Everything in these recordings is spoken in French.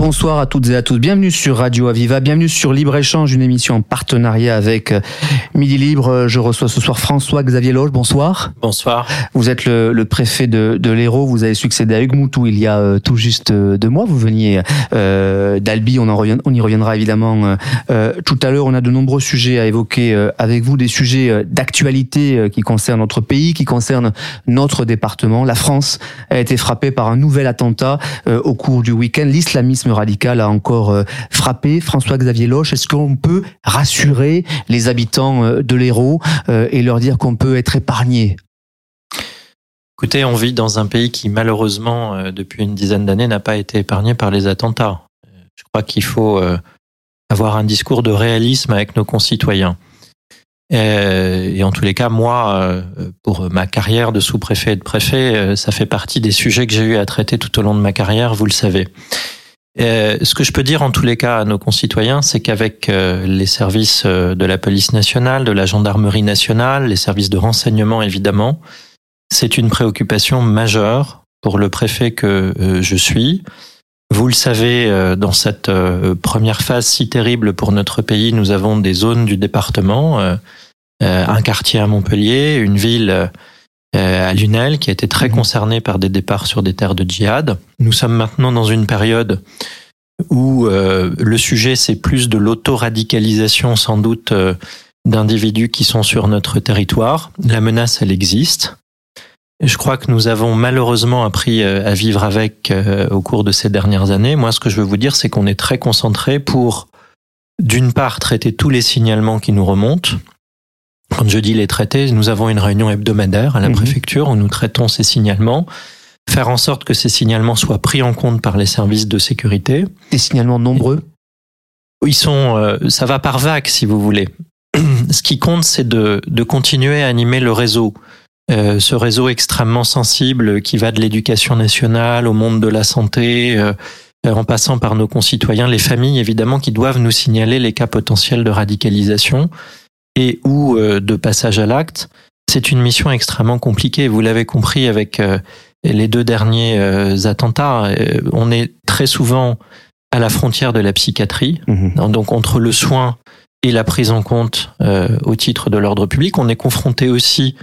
Bonsoir à toutes et à tous. Bienvenue sur Radio Aviva. Bienvenue sur Libre Échange, une émission en partenariat avec euh, Midi Libre. Je reçois ce soir François-Xavier Loge. Bonsoir. Bonsoir. Vous êtes le, le préfet de, de l'Hérault. Vous avez succédé à Hugues Moutou il y a euh, tout juste euh, deux mois. Vous veniez euh, d'Albi. On, en revient, on y reviendra évidemment euh, tout à l'heure. On a de nombreux sujets à évoquer avec vous, des sujets d'actualité qui concernent notre pays, qui concernent notre département. La France a été frappée par un nouvel attentat au cours du week-end. L'islamisme radical a encore euh, frappé. François-Xavier Loche, est-ce qu'on peut rassurer les habitants euh, de l'Hérault euh, et leur dire qu'on peut être épargné? Écoutez, on vit dans un pays qui malheureusement, depuis une dizaine d'années, n'a pas été épargné par les attentats. Je crois qu'il faut avoir un discours de réalisme avec nos concitoyens. Et en tous les cas, moi, pour ma carrière de sous-préfet et de préfet, ça fait partie des sujets que j'ai eu à traiter tout au long de ma carrière, vous le savez. Euh, ce que je peux dire en tous les cas à nos concitoyens, c'est qu'avec euh, les services euh, de la police nationale, de la gendarmerie nationale, les services de renseignement évidemment, c'est une préoccupation majeure pour le préfet que je suis. Vous le savez, dans cette première phase si terrible pour notre pays, nous avons des zones du département, un quartier à Montpellier, une ville à Lunel, qui a été très mhm. concerné par des départs sur des terres de djihad. Nous sommes maintenant dans une période où euh, le sujet c'est plus de l'auto-radicalisation sans doute euh, d'individus qui sont sur notre territoire. La menace, elle existe. Je crois que nous avons malheureusement appris euh, à vivre avec au cours de ces dernières années. Moi, ce que je veux vous dire, c'est qu'on est très concentré pour, d'une part, traiter tous les signalements qui nous remontent, quand je dis les traiter, nous avons une réunion hebdomadaire à la mhm. préfecture où nous traitons ces signalements, faire en sorte que ces signalements soient pris en compte par les services de sécurité. Des signalements nombreux Ils sont, euh, ça va par vague si vous voulez. Ce qui compte, c'est de, de continuer à animer le réseau. Euh, ce réseau extrêmement sensible qui va de l'éducation nationale au monde de la santé, euh, en passant par nos concitoyens, les familles évidemment qui doivent nous signaler les cas potentiels de radicalisation et ou euh, de passage à l'acte, c'est une mission extrêmement compliquée. Vous l'avez compris avec euh, les deux derniers euh, attentats. On est très souvent à la frontière de la psychiatrie, mhm. donc entre le soin et la prise en compte au titre de l'ordre public. On est confronté aussi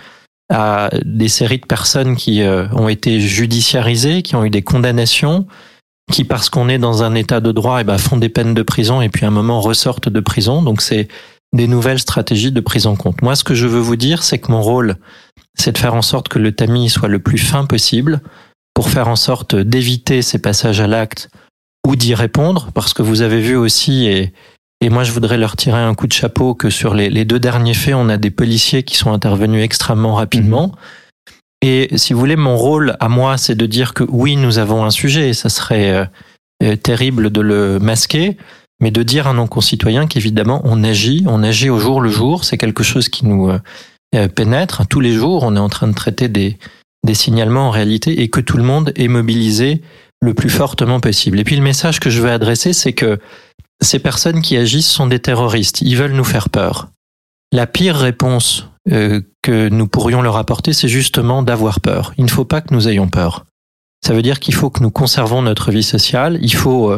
à des séries de personnes qui ont été judiciarisées, qui ont eu des condamnations, qui parce qu'on est dans un état de droit, et eh ben, font des peines de prison et puis à un moment ressortent de prison. Donc c'est des nouvelles stratégies de prise en compte. Moi, ce que je veux vous dire, c'est que mon rôle, c'est de faire en sorte que le tamis soit le plus fin possible pour faire en sorte d'éviter ces passages à l'acte ou d'y répondre, parce que vous avez vu aussi, et, et moi je voudrais leur tirer un coup de chapeau, que sur les, les deux derniers faits, on a des policiers qui sont intervenus extrêmement rapidement. Et si vous voulez, mon rôle à moi, c'est de dire que oui, nous avons un sujet, et ça serait euh, euh, terrible de le masquer, mais de dire à nos concitoyens qu'évidemment on agit, on agit au jour le jour, c'est quelque chose qui nous euh, euh, pénètre. Tous les jours, on est en train de traiter des, signalements en réalité et que tout le monde est mobilisé le plus fortement possible. Et puis le message que je veux adresser, c'est que ces personnes qui agissent sont des terroristes, ils veulent nous faire peur. La pire réponse euh, que nous pourrions leur apporter, c'est justement d'avoir peur. Il ne faut pas que nous ayons peur. Ça veut dire qu'il faut que nous conservons notre vie sociale, il faut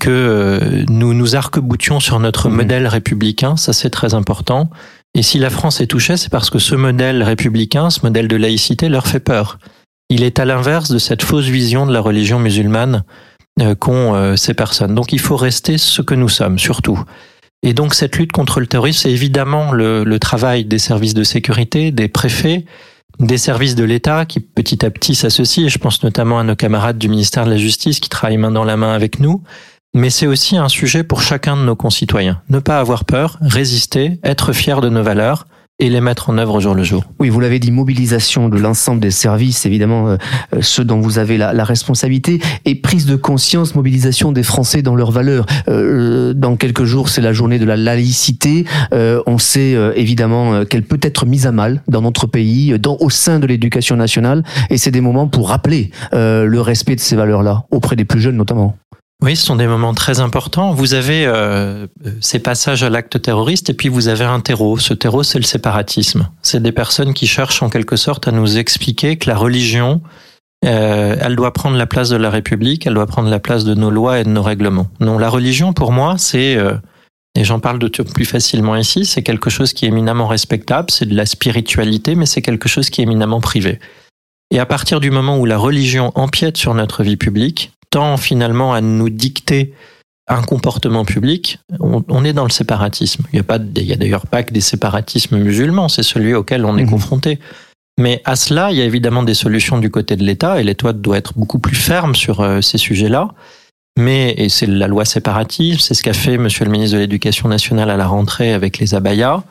que euh, nous nous arc-boutions sur notre mhm. modèle républicain, ça c'est très important. Et si la France est touchée, c'est parce que ce modèle républicain, ce modèle de laïcité leur fait peur. Il est à l'inverse de cette fausse vision de la religion musulmane euh, qu'ont euh, ces personnes. Donc il faut rester ce que nous sommes, surtout. Et donc cette lutte contre le terrorisme, c'est évidemment le, le travail des services de sécurité, des préfets, des services de l'État qui petit à petit s'associent, et je pense notamment à nos camarades du ministère de la Justice qui travaillent main dans la main avec nous, mais c'est aussi un sujet pour chacun de nos concitoyens. Ne pas avoir peur, résister, être fier de nos valeurs, et les mettre en œuvre au jour le jour. Oui, vous l'avez dit, mobilisation de l'ensemble des services, évidemment euh, euh, ceux dont vous avez la, la, responsabilité, et prise de conscience, mobilisation des Français dans leurs valeurs. Euh, dans quelques jours, c'est la journée de la laïcité. Euh, on sait euh, évidemment qu'elle peut être mise à mal dans notre pays, dans, au sein de l'éducation nationale, et c'est des moments pour rappeler le respect de ces valeurs-là auprès des plus jeunes notamment. Oui, ce sont des moments très importants. Vous avez euh, ces passages à l'acte terroriste et puis vous avez un terreau. Ce terreau, c'est le séparatisme. C'est des personnes qui cherchent en quelque sorte à nous expliquer que la religion, euh, elle doit prendre la place de la République, elle doit prendre la place de nos lois et de nos règlements. Non, la religion, pour moi, c'est, euh, et j'en parle de plus facilement ici, c'est quelque chose qui est éminemment respectable, c'est de la spiritualité, mais c'est quelque chose qui est éminemment privé. Et à partir du moment où la religion empiète sur notre vie publique, tend finalement à nous dicter un comportement public, on, est dans le séparatisme. Il n'y a d'ailleurs pas que des séparatismes musulmans, c'est celui auquel on est mmh. confronté. Mais à cela, il y a évidemment des solutions du côté de l'État, et l'État doit être beaucoup plus ferme sur euh, ces sujets-là. Mais, et c'est la loi séparative, c'est ce qu'a fait Monsieur le ministre de l'Éducation nationale à la rentrée avec les abayas,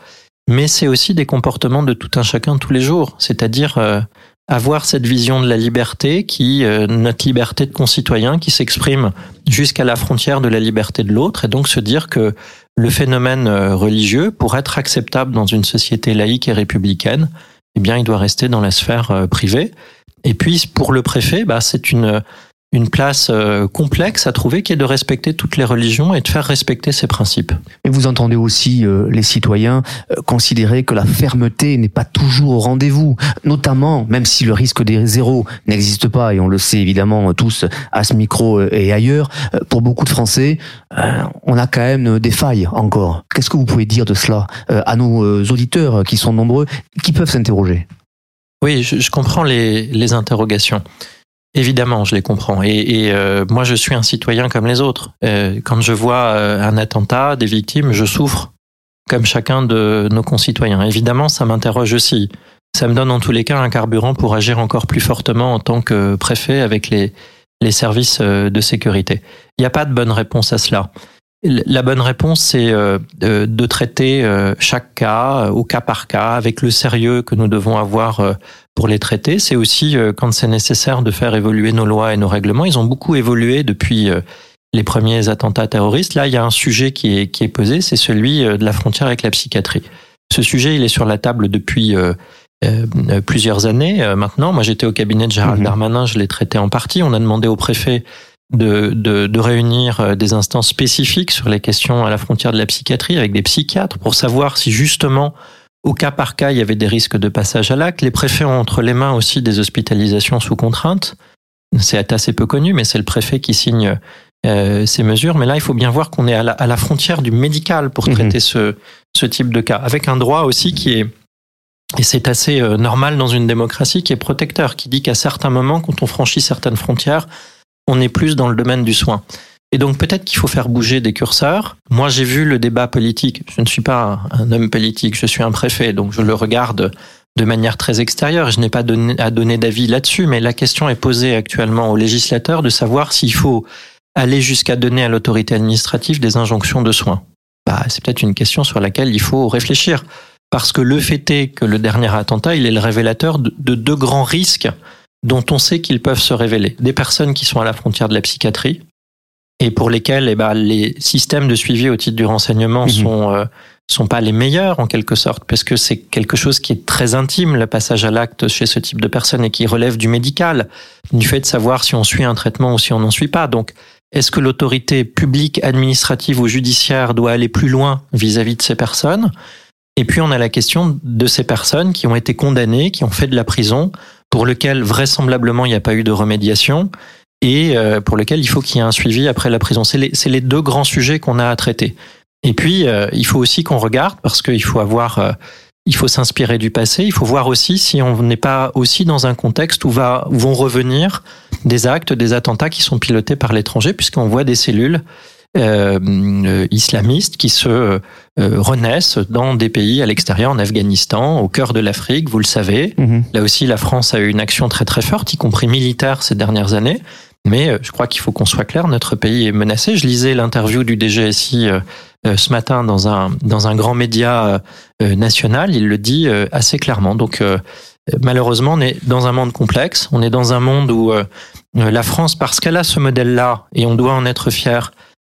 mais c'est aussi des comportements de tout un chacun tous les jours, c'est-à-dire euh, avoir cette vision de la liberté qui euh, notre liberté de concitoyen qui s'exprime jusqu'à la frontière de la liberté de l'autre et donc se dire que le phénomène euh, religieux pour être acceptable dans une société laïque et républicaine eh bien il doit rester dans la sphère euh, privée. Et puis pour le préfet bah c'est une une place euh, complexe à trouver qui est de respecter toutes les religions et de faire respecter ces principes. Et vous entendez aussi euh, les citoyens euh, considérer que la fermeté n'est pas toujours au rendez-vous, notamment même si le risque des zéros n'existe pas et on le sait évidemment tous à ce micro et ailleurs, pour beaucoup de Français, on a quand même des failles encore. Qu'est-ce que vous pouvez dire de cela à nos auditeurs qui sont nombreux, qui peuvent s'interroger? Oui, je, je comprends les, les interrogations. Évidemment, je les comprends. Et, euh, moi, je suis un citoyen comme les autres. Euh, quand je vois euh, un attentat, des victimes, je souffre comme chacun de nos concitoyens. Évidemment, ça m'interroge aussi. Ça me donne en tous les cas un carburant pour agir encore plus fortement en tant que préfet avec les services de sécurité. Il n'y a pas de bonne réponse à cela. La bonne réponse, c'est de traiter chaque cas au cas par cas avec le sérieux que nous devons avoir pour les traiter. C'est aussi euh, quand c'est nécessaire de faire évoluer nos lois et nos règlements. Ils ont beaucoup évolué depuis euh, les premiers attentats terroristes. Là, il y a un sujet qui est, qui est posé, c'est celui euh, de la frontière avec la psychiatrie. Ce sujet, il est sur la table depuis plusieurs années maintenant. Moi, j'étais au cabinet de Gérald mhm. Darmanin, je l'ai traité en partie. On a demandé au préfet de, de, de, réunir des instances spécifiques sur les questions à la frontière de la psychiatrie avec des psychiatres pour savoir si justement au cas par cas, il y avait des risques de passage à l'acte. Les préfets ont entre les mains aussi des hospitalisations sous contrainte. C'est assez peu connu, mais c'est le préfet qui signe euh, ces mesures. Mais là, il faut bien voir qu'on est à la, frontière du médical pour mhm. traiter ce, ce type de cas, avec un droit aussi qui est, et c'est assez euh, normal dans une démocratie, qui est protecteur, qui dit qu'à certains moments, quand on franchit certaines frontières, on est plus dans le domaine du soin. Et donc peut-être qu'il faut faire bouger des curseurs. Moi, j'ai vu le débat politique. Je ne suis pas un homme politique, je suis un préfet, donc je le regarde de manière très extérieure. Je n'ai pas à donner d'avis là-dessus, mais la question est posée actuellement aux législateurs de savoir s'il faut aller jusqu'à donner à l'autorité administrative des injonctions de soins. Bah, c'est peut-être une question sur laquelle il faut réfléchir. Parce que le fait est que le dernier attentat, il est le révélateur de deux grands risques dont on sait qu'ils peuvent se révéler. Des personnes qui sont à la frontière de la psychiatrie, et pour lesquels eh ben, les systèmes de suivi au titre du renseignement mhm. sont euh, sont pas les meilleurs en quelque sorte parce que c'est quelque chose qui est très intime le passage à l'acte chez ce type de personnes et qui relève du médical du fait de savoir si on suit un traitement ou si on n'en suit pas donc est-ce que l'autorité publique administrative ou judiciaire doit aller plus loin vis-à-vis -vis de ces personnes? Et puis on a la question de ces personnes qui ont été condamnées qui ont fait de la prison pour lequel vraisemblablement il n'y a pas eu de remédiation et euh, pour lequel il faut qu'il y ait un suivi après la prison. C'est les, les, deux grands sujets qu'on a à traiter. Et puis, euh, il faut aussi qu'on regarde, parce qu'il faut avoir, euh, il faut s'inspirer du passé, il faut voir aussi si on n'est pas aussi dans un contexte va, où vont revenir des actes, des attentats qui sont pilotés par l'étranger, puisqu'on voit des cellules euh, islamistes qui se renaissent dans des pays à l'extérieur, en Afghanistan, au cœur de l'Afrique, vous le savez. Mhm. Là aussi, la France a eu une action très très forte, y compris militaire ces dernières années. Mais euh, je crois qu'il faut qu'on soit clair, notre pays est menacé. Je lisais l'interview du DGSI euh, euh, ce matin dans un, dans un grand média national, il le dit assez clairement. Donc malheureusement, on est dans un monde complexe, on est dans un monde où la France, parce qu'elle a ce modèle-là, et on doit en être fier,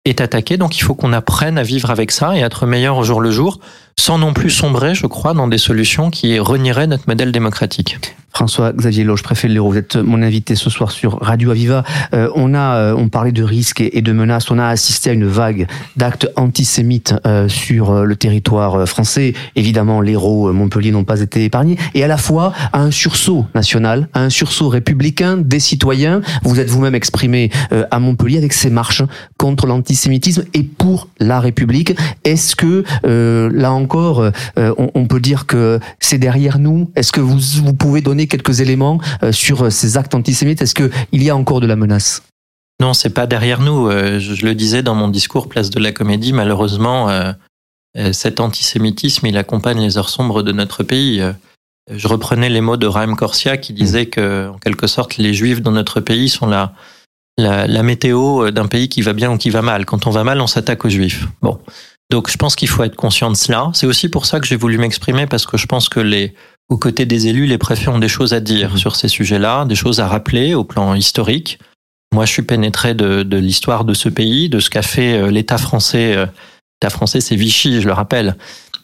est attaquée. Donc il faut qu'on apprenne à vivre avec ça et être meilleur au jour le jour, sans non plus sombrer, je crois, dans des solutions qui renieraient notre modèle démocratique. François-Xavier Loge, préfet de l'Hérault, vous êtes mon invité ce soir sur Radio Aviva. Euh, on a, euh, on parlait de risques et, de menaces. On a assisté à une vague d'actes antisémites euh, sur le territoire français. Évidemment, l'Hérault, Montpellier n'ont pas été épargnés. Et à la fois à un sursaut national, à un sursaut républicain des citoyens. Vous êtes vous-même exprimé à Montpellier avec ces marches contre l'antisémitisme et pour la République. Est-ce que là encore, on, on, peut dire que c'est derrière nous? Est-ce que vous, vous pouvez donner quelques éléments euh, sur euh, ces actes antisémites Est-ce qu'il y a encore de la menace? Non, c'est pas derrière nous. Euh, je le disais dans mon discours Place de la Comédie, malheureusement, cet antisémitisme, il accompagne les heures sombres de notre pays. Je reprenais les mots de Raim Corsia qui disait que, en quelque sorte, les Juifs dans notre pays sont la, la, la météo d'un pays qui va bien ou qui va mal. Quand on va mal, on s'attaque aux Juifs. Bon. Donc, je pense qu'il faut être conscient de cela. C'est aussi pour ça que j'ai voulu m'exprimer parce que je pense que les, aux côtés des élus, les préfets ont des choses à dire mmh. sur ces sujets-là, des choses à rappeler au plan historique. Moi, je suis pénétré de, de l'histoire de ce pays, de ce qu'a fait euh, l'État français. Euh, L'État français, c'est Vichy, je le rappelle,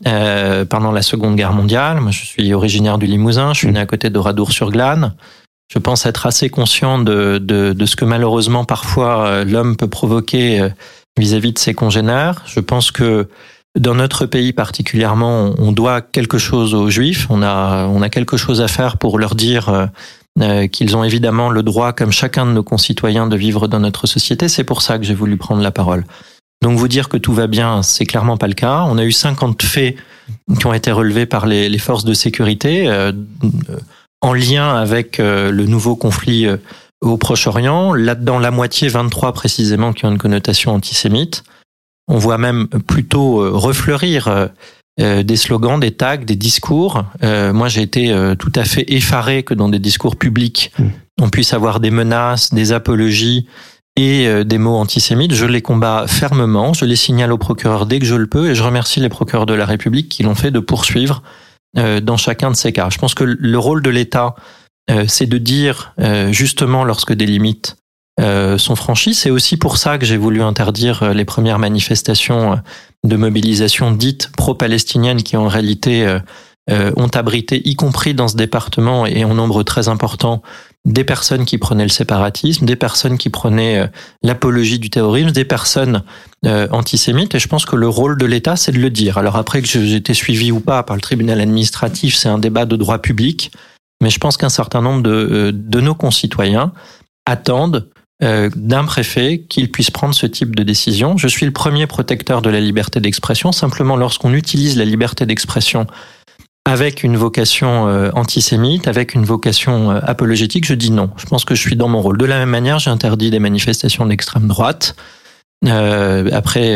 euh, pendant la Seconde Guerre mondiale. Moi, je suis originaire du Limousin, je suis né à côté d'Oradour-sur-Glane. Je pense être assez conscient de, de, de ce que malheureusement parfois euh, l'homme peut provoquer vis-à-vis -vis de ses congénères. Je pense que dans notre pays particulièrement, on doit quelque chose aux Juifs. On a, on a quelque chose à faire pour leur dire euh, euh, qu'ils ont évidemment le droit, comme chacun de nos concitoyens, de vivre dans notre société. C'est pour ça que j'ai voulu prendre la parole. Donc vous dire que tout va bien, c'est clairement pas le cas. On a eu 50 faits qui ont été relevés par les, forces de sécurité euh, en lien avec le nouveau conflit au Proche-Orient. Là-dedans, la moitié, 23 précisément, qui ont une connotation antisémite. On voit même plutôt euh, refleurir euh, euh, des slogans, des tags, des discours. moi, j'ai été tout à fait effaré que dans des discours publics, hmm. on puisse avoir des menaces, des apologies et des mots antisémites. Je les combats fermement, je les signale au procureur dès que je le peux et je remercie les procureurs de la République qui l'ont fait de poursuivre dans chacun de ces cas. Je pense que le rôle de l'État, c'est de dire justement lorsque des limites sont franchis. C'est aussi pour ça que j'ai voulu interdire euh, les premières manifestations euh, de mobilisation dites pro-palestiniennes qui en réalité ont abrité, y compris dans ce département et en nombre très important, des personnes qui prenaient le séparatisme, des personnes qui prenaient l'apologie du terrorisme, des personnes antisémites. Et je pense que le rôle de l'État, c'est de le dire. Alors après que j'ai été suivi ou pas par le tribunal administratif, c'est un débat de droit public. Mais je pense qu'un certain nombre de, de nos concitoyens attendent euh, d'un préfet qu'il puisse prendre ce type de décision. Je suis le premier protecteur de la liberté d'expression. Simplement, lorsqu'on utilise la liberté d'expression avec une vocation euh, antisémite, avec une vocation euh, apologétique, je dis non. Je pense que je suis dans mon rôle. De la même manière, j'ai interdit des manifestations d'extrême droite. après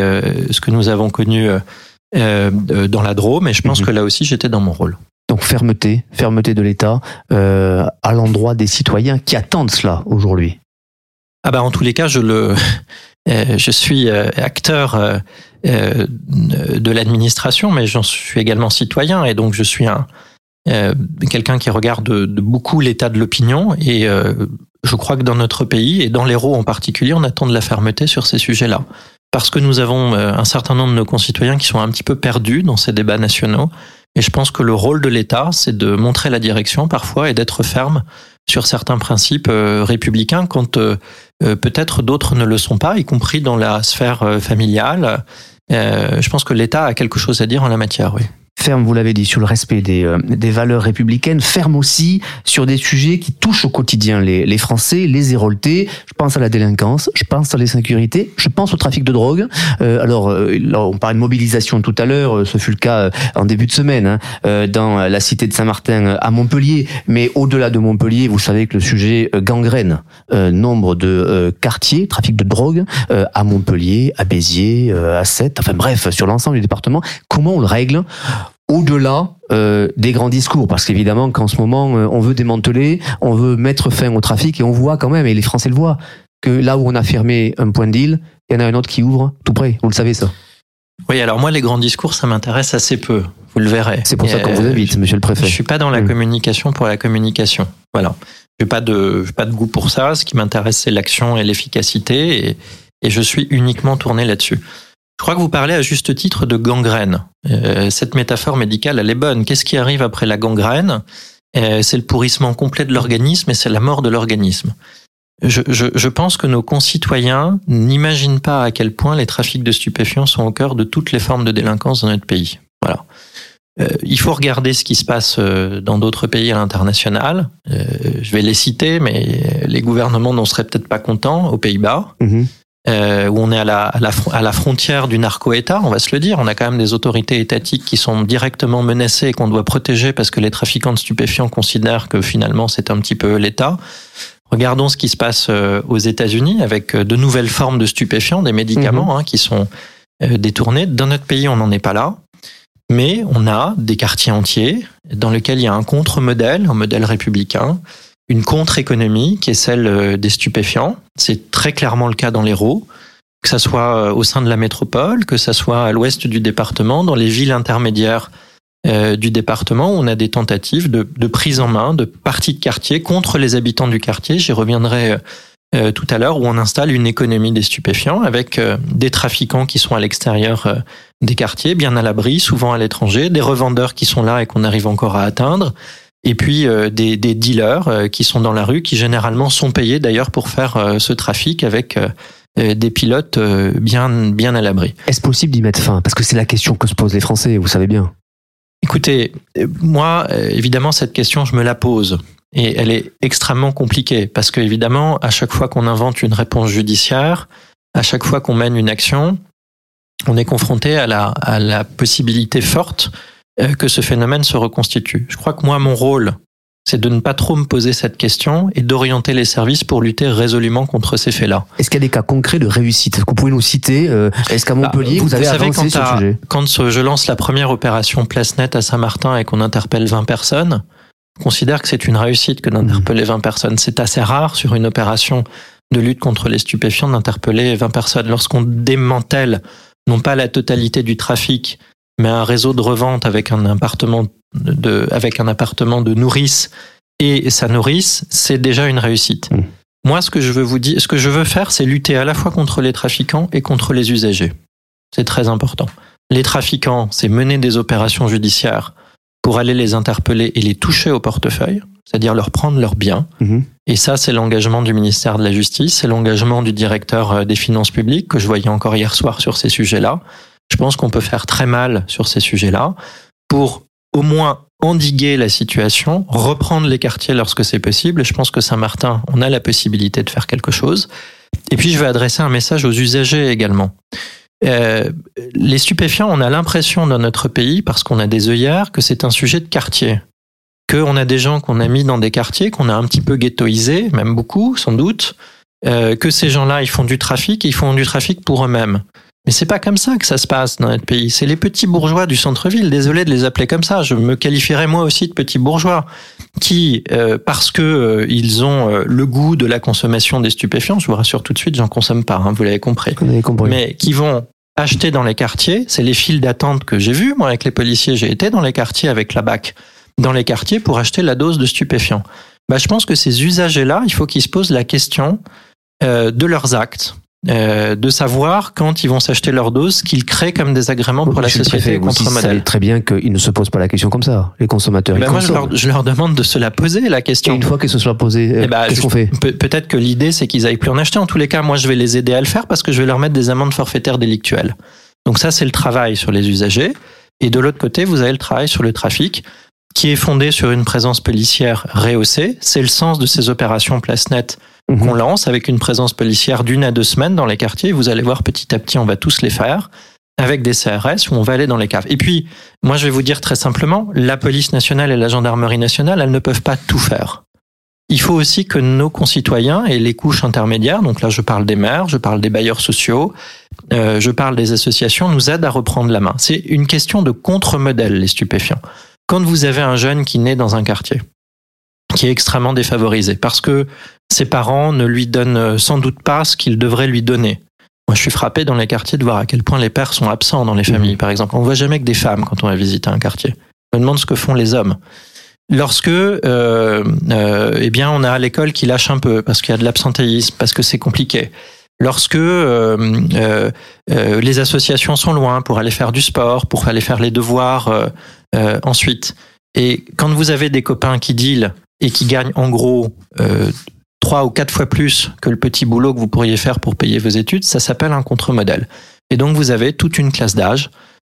ce que nous avons connu dans la Drôme, et je pense mhm. que là aussi, j'étais dans mon rôle. Donc fermeté, fermeté de l'État à l'endroit des citoyens qui attendent cela aujourd'hui. Ah bah en tous les cas, je le, euh, je suis euh, acteur euh, de l'administration, mais j'en suis également citoyen, et donc je suis un quelqu'un qui regarde de, beaucoup l'état de l'opinion, et je crois que dans notre pays et dans l'Hérault en particulier, on attend de la fermeté sur ces sujets-là, parce que nous avons un certain nombre de nos concitoyens qui sont un petit peu perdus dans ces débats nationaux, et je pense que le rôle de l'État, c'est de montrer la direction parfois et d'être ferme sur certains principes républicains quand peut-être d'autres ne le sont pas, y compris dans la sphère euh, familiale. Euh, je pense que l'État a quelque chose à dire en la matière, oui ferme, vous l'avez dit, sur le respect des, euh, des valeurs républicaines, ferme aussi sur des sujets qui touchent au quotidien les, les Français, les éroltés. Je pense à la délinquance, je pense à l'insécurité, je pense au trafic de drogue. Euh, alors, euh, on parlait de mobilisation tout à l'heure, ce fut le cas en début de semaine hein, dans la cité de Saint-Martin à Montpellier. Mais au-delà de Montpellier, vous savez que le sujet gangrène nombre de quartiers, trafic de drogue à Montpellier, à Béziers, à Sète, enfin bref, sur l'ensemble du département. Comment on le règle? Au-delà euh, des grands discours, parce qu'évidemment qu'en ce moment, euh, on veut démanteler, on veut mettre fin au trafic, et on voit quand même, et les Français le voient, que là où on a fermé un point de deal, il y en a un autre qui ouvre tout près. Vous le savez ça Oui, alors moi, les grands discours, ça m'intéresse assez peu. Vous le verrez. C'est pour ça qu'on vous euh, invite, monsieur le préfet. Je suis pas dans la mm. communication pour la communication. Voilà. Je n'ai pas de, pas de goût pour ça. Ce qui m'intéresse, c'est l'action et l'efficacité, et, et je suis uniquement tourné là-dessus. Je crois que vous parlez à juste titre de gangrène. Euh, cette métaphore médicale, elle est bonne. Qu'est-ce qui arrive après la gangrène? C'est le pourrissement complet de l'organisme et c'est la mort de l'organisme. Je, pense que nos concitoyens n'imaginent pas à quel point les trafics de stupéfiants sont au cœur de toutes les formes de délinquance dans notre pays. Voilà. Euh, il faut regarder ce qui se passe euh, dans d'autres pays à l'international. Euh, je vais les citer, mais les gouvernements n'en seraient peut-être pas contents. Aux Pays-Bas, mhm. Euh, où on est à la, à la, à la frontière du narco-État, on va se le dire. On a quand même des autorités étatiques qui sont directement menacées et qu'on doit protéger parce que les trafiquants de stupéfiants considèrent que finalement c'est un petit peu l'État. Regardons ce qui se passe euh, aux États-Unis avec euh, de nouvelles formes de stupéfiants, des médicaments mhm. hein, qui sont détournés. Dans notre pays, on n'en est pas là. Mais on a des quartiers entiers dans lesquels il y a un contre-modèle, un modèle républicain, une contre-économie qui est celle des stupéfiants. C'est très clairement le cas dans l'Hérault, que ça soit au sein de la métropole, que ça soit à l'ouest du département, dans les villes intermédiaires euh, du département on a des tentatives de, prise en main de parties de quartier contre les habitants du quartier. J'y reviendrai euh, euh, tout à l'heure où on installe une économie des stupéfiants avec des trafiquants qui sont à l'extérieur des quartiers, bien à l'abri, souvent à l'étranger, des revendeurs qui sont là et qu'on arrive encore à atteindre, et puis des, des, dealers qui sont dans la rue, qui généralement sont payés d'ailleurs pour faire ce trafic avec des pilotes bien bien à l'abri. Est-ce possible d'y mettre fin? Parce que c'est la question que se posent les Français, vous savez bien. Écoutez, moi, évidemment, cette question, je me la pose. Et elle est extrêmement compliquée parce que, évidemment, à chaque fois qu'on invente une réponse judiciaire, à chaque fois qu'on mène une action, on est confronté à la, à la possibilité forte euh, que ce phénomène se reconstitue. Je crois que moi, mon rôle, c'est de ne pas trop me poser cette question et d'orienter les services pour lutter résolument contre ces faits-là. Est-ce qu'il y a des cas concrets de réussite? Est-ce que vous pouvez nous citer euh, Est-ce qu'à bah, Montpellier, vous, avez avancé sur le sujet? Quand je lance la première opération Place Net à Saint-Martin et qu'on interpelle 20 personnes, je considère que c'est une réussite que d'interpeller 20 personnes. C'est assez rare sur une opération de lutte contre les stupéfiants d'interpeller 20 personnes. Lorsqu'on démantèle non pas la totalité du trafic, mais un réseau de revente avec un appartement de, avec un appartement de nourrice et sa nourrice, c'est déjà une réussite. Mmh. Moi, ce que je veux vous dire, ce que je veux faire, c'est lutter à la fois contre les trafiquants et contre les usagers. C'est très important. Les trafiquants, c'est mener des opérations judiciaires pour aller les interpeller et les toucher au portefeuille, c'est-à-dire leur prendre leurs biens. Mmh. Et ça, c'est l'engagement du ministère de la Justice, c'est l'engagement du directeur euh, des finances publiques que je voyais encore hier soir sur ces sujets-là. Je pense qu'on peut faire très mal sur ces sujets-là pour au moins endiguer la situation, reprendre les quartiers lorsque c'est possible. Je pense que Saint-Martin, on a la possibilité de faire quelque chose. Et puis, je vais adresser un message aux usagers également. Euh, les stupéfiants, on a l'impression dans notre pays, parce qu'on a des œillères, que c'est un sujet de quartier. Qu'on a des gens qu'on a mis dans des quartiers, qu'on a un petit peu ghettoisés, même beaucoup, sans doute. Euh, que ces gens-là, ils font du trafic, et ils font du trafic pour eux-mêmes. Mais c'est pas comme ça que ça se passe dans notre pays. C'est les petits bourgeois du centre-ville. Désolé de les appeler comme ça. Je me qualifierais moi aussi de petits bourgeois qui, euh, parce que euh, ils ont euh, le goût de la consommation des stupéfiants, je vous rassure tout de suite, j'en consomme pas. Hein, vous l'avez compris. compris. Mais qui vont acheter dans les quartiers. C'est les files d'attente que j'ai vues. Moi, avec les policiers, j'ai été dans les quartiers avec la BAC, dans les quartiers pour acheter la dose de stupéfiants. Bah, je pense que ces usagers-là, il faut qu'ils se posent la question de leurs actes euh, de savoir quand ils vont s'acheter leur dose qu'ils créent comme des agréments pour la société contre Vous savez très bien qu'ils ne se posent pas la question comme ça, les consommateurs. Ben moi, je leur, demande de se la poser la question. Et une fois qu'elle se soit posée, eh ben, qu'est-ce qu'on fait Peut-être que l'idée c'est qu'ils aillent plus en acheter. En tous les cas, moi je vais les aider à le faire parce que je vais leur mettre des amendes forfaitaires délictuelles. Donc ça c'est le travail sur les usagers. Et de l'autre côté, vous avez le travail sur le trafic qui est fondé sur une présence policière rehaussée. C'est le sens de ces opérations Place Net Mhm. qu'on lance avec une présence policière d'une à deux semaines dans les quartiers. Vous allez voir petit à petit, on va tous les faire avec des CRS où on va aller dans les caves. Et puis, moi, je vais vous dire très simplement, la police nationale et la gendarmerie nationale, elles ne peuvent pas tout faire. Il faut aussi que nos concitoyens et les couches intermédiaires, donc là je parle des maires, je parle des bailleurs sociaux, euh, je parle des associations, nous aident à reprendre la main. C'est une question de contre-modèle, les stupéfiants. Quand vous avez un jeune qui naît dans un quartier, qui est extrêmement défavorisé, parce que ses parents ne lui donnent euh, sans doute pas ce qu'ils devraient lui donner. Moi, je suis frappé dans les quartiers de voir à quel point les pères sont absents dans les mmh. familles, par exemple. On ne voit jamais que des femmes quand on va visiter un quartier. On me demande ce que font les hommes. Lorsque, euh, euh, eh bien, on a l'école qui lâche un peu parce qu'il y a de l'absentéisme, parce que c'est compliqué. Lorsque euh, les associations sont loin pour aller faire du sport, pour aller faire les devoirs ensuite. Et quand vous avez des copains qui deal et qui gagnent en gros trois ou quatre fois plus que le petit boulot que vous pourriez faire pour payer vos études, ça s'appelle un contre-modèle. Et donc vous avez toute une classe d'âge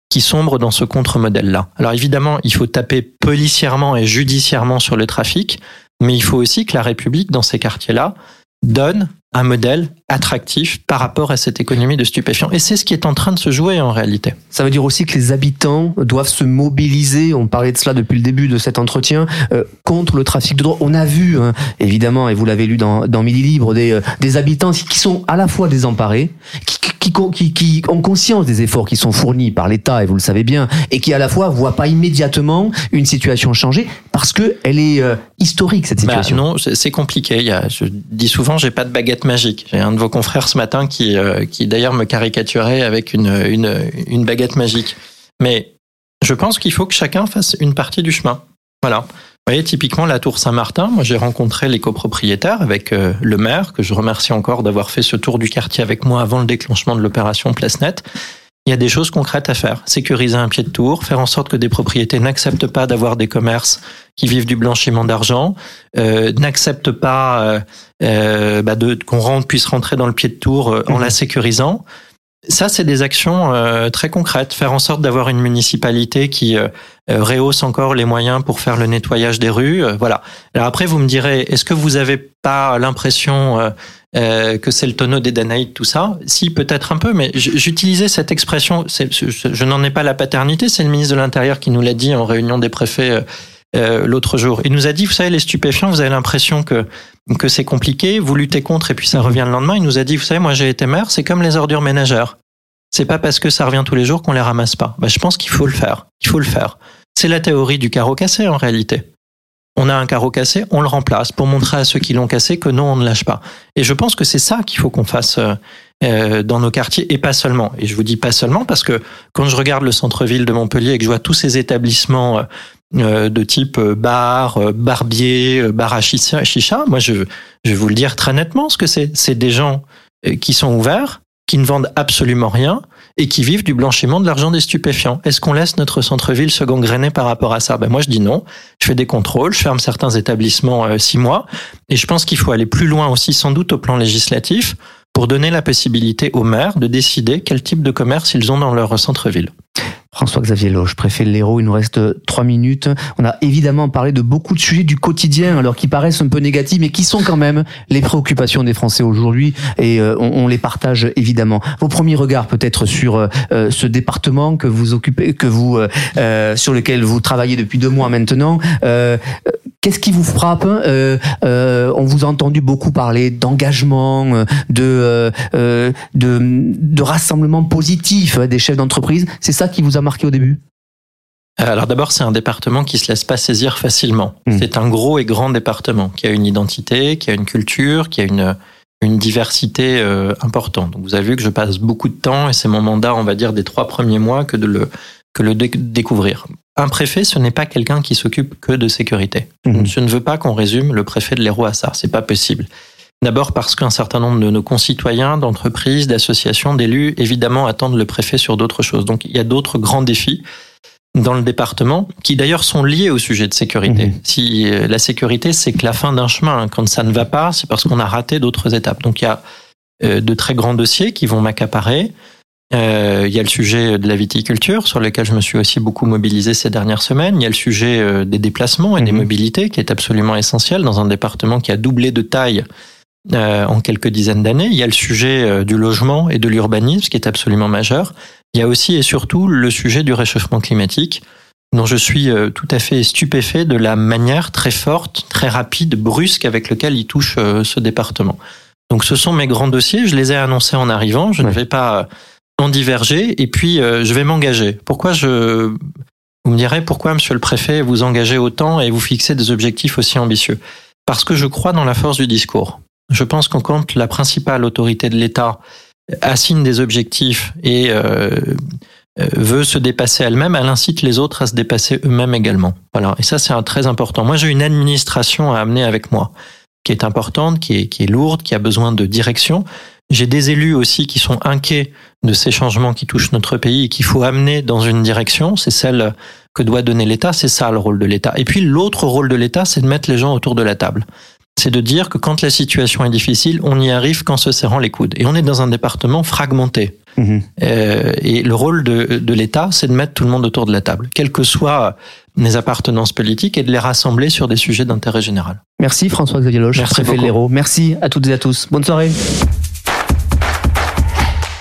qui sombre dans ce contre-modèle-là. Alors évidemment, il faut taper policièrement et judiciairement sur le trafic, mais il faut aussi que la République, dans ces quartiers-là, donne un modèle attractif par rapport à cette économie de stupéfiants. Et c'est ce qui est en train de se jouer en réalité. Ça veut dire aussi que les habitants doivent se mobiliser, on parlait de cela depuis le début de cet entretien, euh, contre le trafic de drogue. On a vu, hein, évidemment, et vous l'avez lu dans, dans Midi Libre, des, euh, des habitants qui sont à la fois désemparés, qui, qui, qui, qui, ont conscience des efforts qui sont fournis par l'État, et vous le savez bien, et qui à la fois voient pas immédiatement une situation changer, parce que elle est euh, historique, cette bah, situation. Bah non, c'est compliqué. Il y a, je dis souvent, j'ai pas de baguette magique. J'ai un de vos confrères ce matin qui, euh, qui d'ailleurs me caricaturait avec une, une, une baguette magique. Mais je pense qu'il faut que chacun fasse une partie du chemin. Voilà. Voyez, typiquement, la Tour Saint-Martin, moi j'ai rencontré les copropriétaires avec euh, le maire, que je remercie encore d'avoir fait ce tour du quartier avec moi avant le déclenchement de l'opération Place Net il y a des choses concrètes à faire. Sécuriser un pied de tour, faire en sorte que des propriétés n'acceptent pas d'avoir des commerces qui vivent du blanchiment d'argent, euh, n'acceptent pas euh, euh bah qu'on rentre, puisse rentrer dans le pied de tour euh, en mmh. la sécurisant. Ça, c'est des actions euh, très concrètes. Faire en sorte d'avoir une municipalité qui euh, rehausse encore les moyens pour faire le nettoyage des rues. voilà. Alors après, vous me direz, est-ce que vous avez pas l'impression euh, que c'est le tonneau des Danaïdes, tout ça? Si, peut-être un peu, mais j'utilisais cette expression, je, n'en ai pas la paternité, c'est le ministre de l'Intérieur qui nous l'a dit en réunion des préfets euh, l'autre jour. Il nous a dit, vous savez, les stupéfiants, vous avez l'impression que, que c'est compliqué, vous luttez contre et puis ça revient le lendemain. Il nous a dit, vous savez, moi j'ai été maire, c'est comme les ordures ménagères. C'est pas parce que ça revient tous les jours qu'on les ramasse pas. Bah, je pense qu'il faut le faire. Il faut le faire. C'est la théorie du carreau cassé en réalité on a un carreau cassé, on le remplace pour montrer à ceux qui l'ont cassé que non, on ne lâche pas. Et je pense que c'est ça qu'il faut qu'on fasse euh, euh, dans nos quartiers et pas seulement. Et je vous dis pas seulement parce que quand je regarde le centre-ville de Montpellier et que je vois tous ces établissements de type bar, barbier, bar à chicha, moi je, je vais vous le dire très nettement ce que c'est. C'est des gens qui sont ouverts, qui ne vendent absolument rien, et qui vivent du blanchiment de l'argent des stupéfiants. Est-ce qu'on laisse notre centre-ville se gangréner par rapport à ça? Ben Moi, je dis non. Je fais des contrôles, je ferme certains établissements euh, six mois, et je pense qu'il faut aller plus loin aussi, sans doute au plan législatif, pour donner la possibilité aux maires de décider quel type de commerce ils ont dans leur centre-ville. François-Xavier Loche, préfet de l'Hérault, il nous reste trois minutes. On a évidemment parlé de beaucoup de sujets du quotidien, alors qui paraissent un peu négatifs, mais qui sont quand même les préoccupations des Français aujourd'hui, et euh, on, les partage évidemment. Vos premiers regards peut-être sur euh, euh, ce département que vous occupez, que vous sur lequel vous travaillez depuis deux mois maintenant. Qu'est-ce qui vous frappe On vous a entendu beaucoup parler d'engagement, de, de de rassemblement positif des chefs d'entreprise. C'est ça qui vous a marqué au début? Alors d'abord, c'est un département qui se laisse pas saisir facilement. Hmm. C'est un gros et grand département qui a une identité, qui a une culture, qui a une une diversité euh, importante. Donc vous avez vu que je passe beaucoup de temps et c'est mon mandat, on va dire, des trois premiers mois que de le que le découvrir. Un préfet, ce n'est pas quelqu'un qui s'occupe que de sécurité. Hmm. Je ne veux pas qu'on résume le préfet de l'Hérault à ça. C'est pas possible. D'abord parce qu'un certain nombre de nos concitoyens, d'entreprises, d'associations, d'élus, évidemment, attendent le préfet sur d'autres choses. Donc il y a d'autres grands défis dans le département, qui d'ailleurs sont liés au sujet de sécurité. Mmh. Si euh, la sécurité, c'est que la fin d'un chemin, quand ça ne va pas, c'est parce qu'on a raté d'autres étapes. Donc il y a euh, de très grands dossiers qui vont m'accaparer. Euh, il y a le sujet de la viticulture, sur lequel je me suis aussi beaucoup mobilisé ces dernières semaines. Il y a le sujet des déplacements et des mmh. mobilités, qui est absolument essentiel dans un département qui a doublé de taille euh, en quelques dizaines d'années. Il y a le sujet euh, du logement et de l'urbanisme qui est absolument majeur. Il y a aussi et surtout le sujet du réchauffement climatique dont je suis euh, tout à fait stupéfait de la manière très forte, très rapide, brusque avec lequel il touche ce département. Donc ce sont mes grands dossiers, je les ai annoncés en arrivant, je ne vais pas en diverger et puis je vais m'engager. Pourquoi je vous me direz pourquoi monsieur le préfet vous engagez autant et vous fixez des objectifs aussi ambitieux? Parce que je crois dans la force du discours. Je pense qu'en quand la principale autorité de l'État assigne des objectifs et euh, euh, veut se dépasser elle-même, elle incite les autres à se dépasser eux-mêmes également. Voilà. Et ça, c'est très important. Moi, j'ai une administration à amener avec moi qui est importante, qui est lourde, qui a besoin de direction. J'ai des élus aussi qui sont inquiets de ces changements qui touchent notre pays et qu'il faut amener dans une direction. C'est celle que doit donner l'État. C'est ça le rôle de l'État. Et puis l'autre rôle de l'État, c'est de mettre les gens autour de la table. C'est de dire que quand la situation est difficile, on y arrive qu'en se serrant les coudes. Et on est dans un département fragmenté. Mmh. Euh, et le rôle de, de l'État, c'est de mettre tout le monde autour de la table, quelles que soient les appartenances politiques, et de les rassembler sur des sujets d'intérêt général. Merci François-Xavier Loche, préfet de l'Hérault. Merci à toutes et à tous. Bonne soirée.